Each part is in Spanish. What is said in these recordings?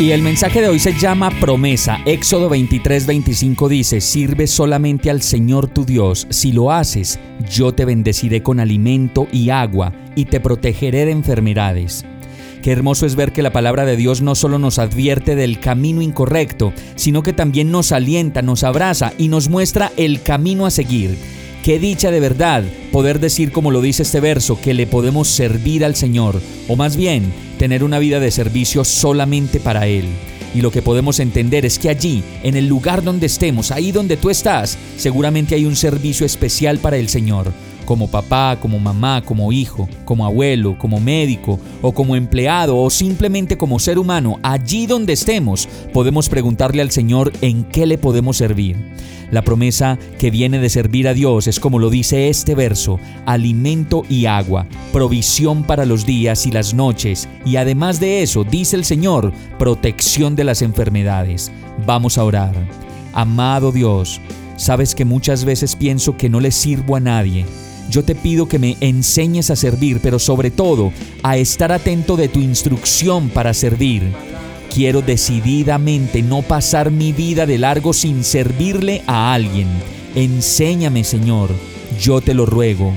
Y el mensaje de hoy se llama promesa. Éxodo 23, 25 dice, sirve solamente al Señor tu Dios. Si lo haces, yo te bendeciré con alimento y agua y te protegeré de enfermedades. Qué hermoso es ver que la palabra de Dios no solo nos advierte del camino incorrecto, sino que también nos alienta, nos abraza y nos muestra el camino a seguir. Qué dicha de verdad poder decir como lo dice este verso, que le podemos servir al Señor, o más bien, tener una vida de servicio solamente para Él. Y lo que podemos entender es que allí, en el lugar donde estemos, ahí donde tú estás, seguramente hay un servicio especial para el Señor como papá, como mamá, como hijo, como abuelo, como médico o como empleado o simplemente como ser humano, allí donde estemos, podemos preguntarle al Señor en qué le podemos servir. La promesa que viene de servir a Dios es como lo dice este verso, alimento y agua, provisión para los días y las noches, y además de eso, dice el Señor, protección de las enfermedades. Vamos a orar. Amado Dios, sabes que muchas veces pienso que no le sirvo a nadie yo te pido que me enseñes a servir, pero sobre todo a estar atento de tu instrucción para servir. Quiero decididamente no pasar mi vida de largo sin servirle a alguien. Enséñame, Señor, yo te lo ruego.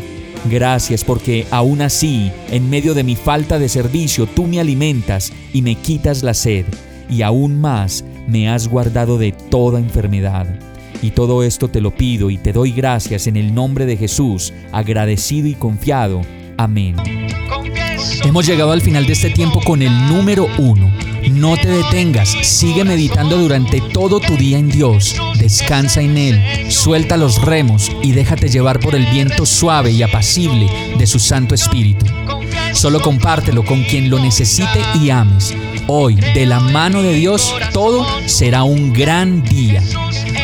Gracias porque aún así, en medio de mi falta de servicio, tú me alimentas y me quitas la sed, y aún más me has guardado de toda enfermedad. Y todo esto te lo pido y te doy gracias en el nombre de Jesús, agradecido y confiado. Amén. Hemos llegado al final de este tiempo con el número uno. No te detengas, sigue meditando durante todo tu día en Dios, descansa en Él, suelta los remos y déjate llevar por el viento suave y apacible de su Santo Espíritu. Solo compártelo con quien lo necesite y ames. Hoy, de la mano de Dios, todo será un gran día.